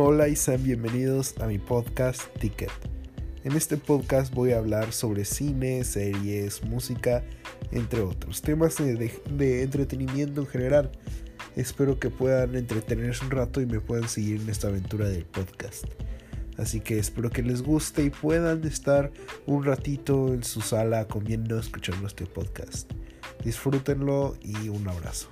Hola y sean bienvenidos a mi podcast Ticket. En este podcast voy a hablar sobre cine, series, música, entre otros temas de, entretenimiento en general. Espero que puedan entretenerse un rato y me puedan seguir en esta aventura del podcast. Así que espero que les guste y puedan estar un ratito en su sala comiendo, escuchando este podcast. Disfrútenlo y un abrazo.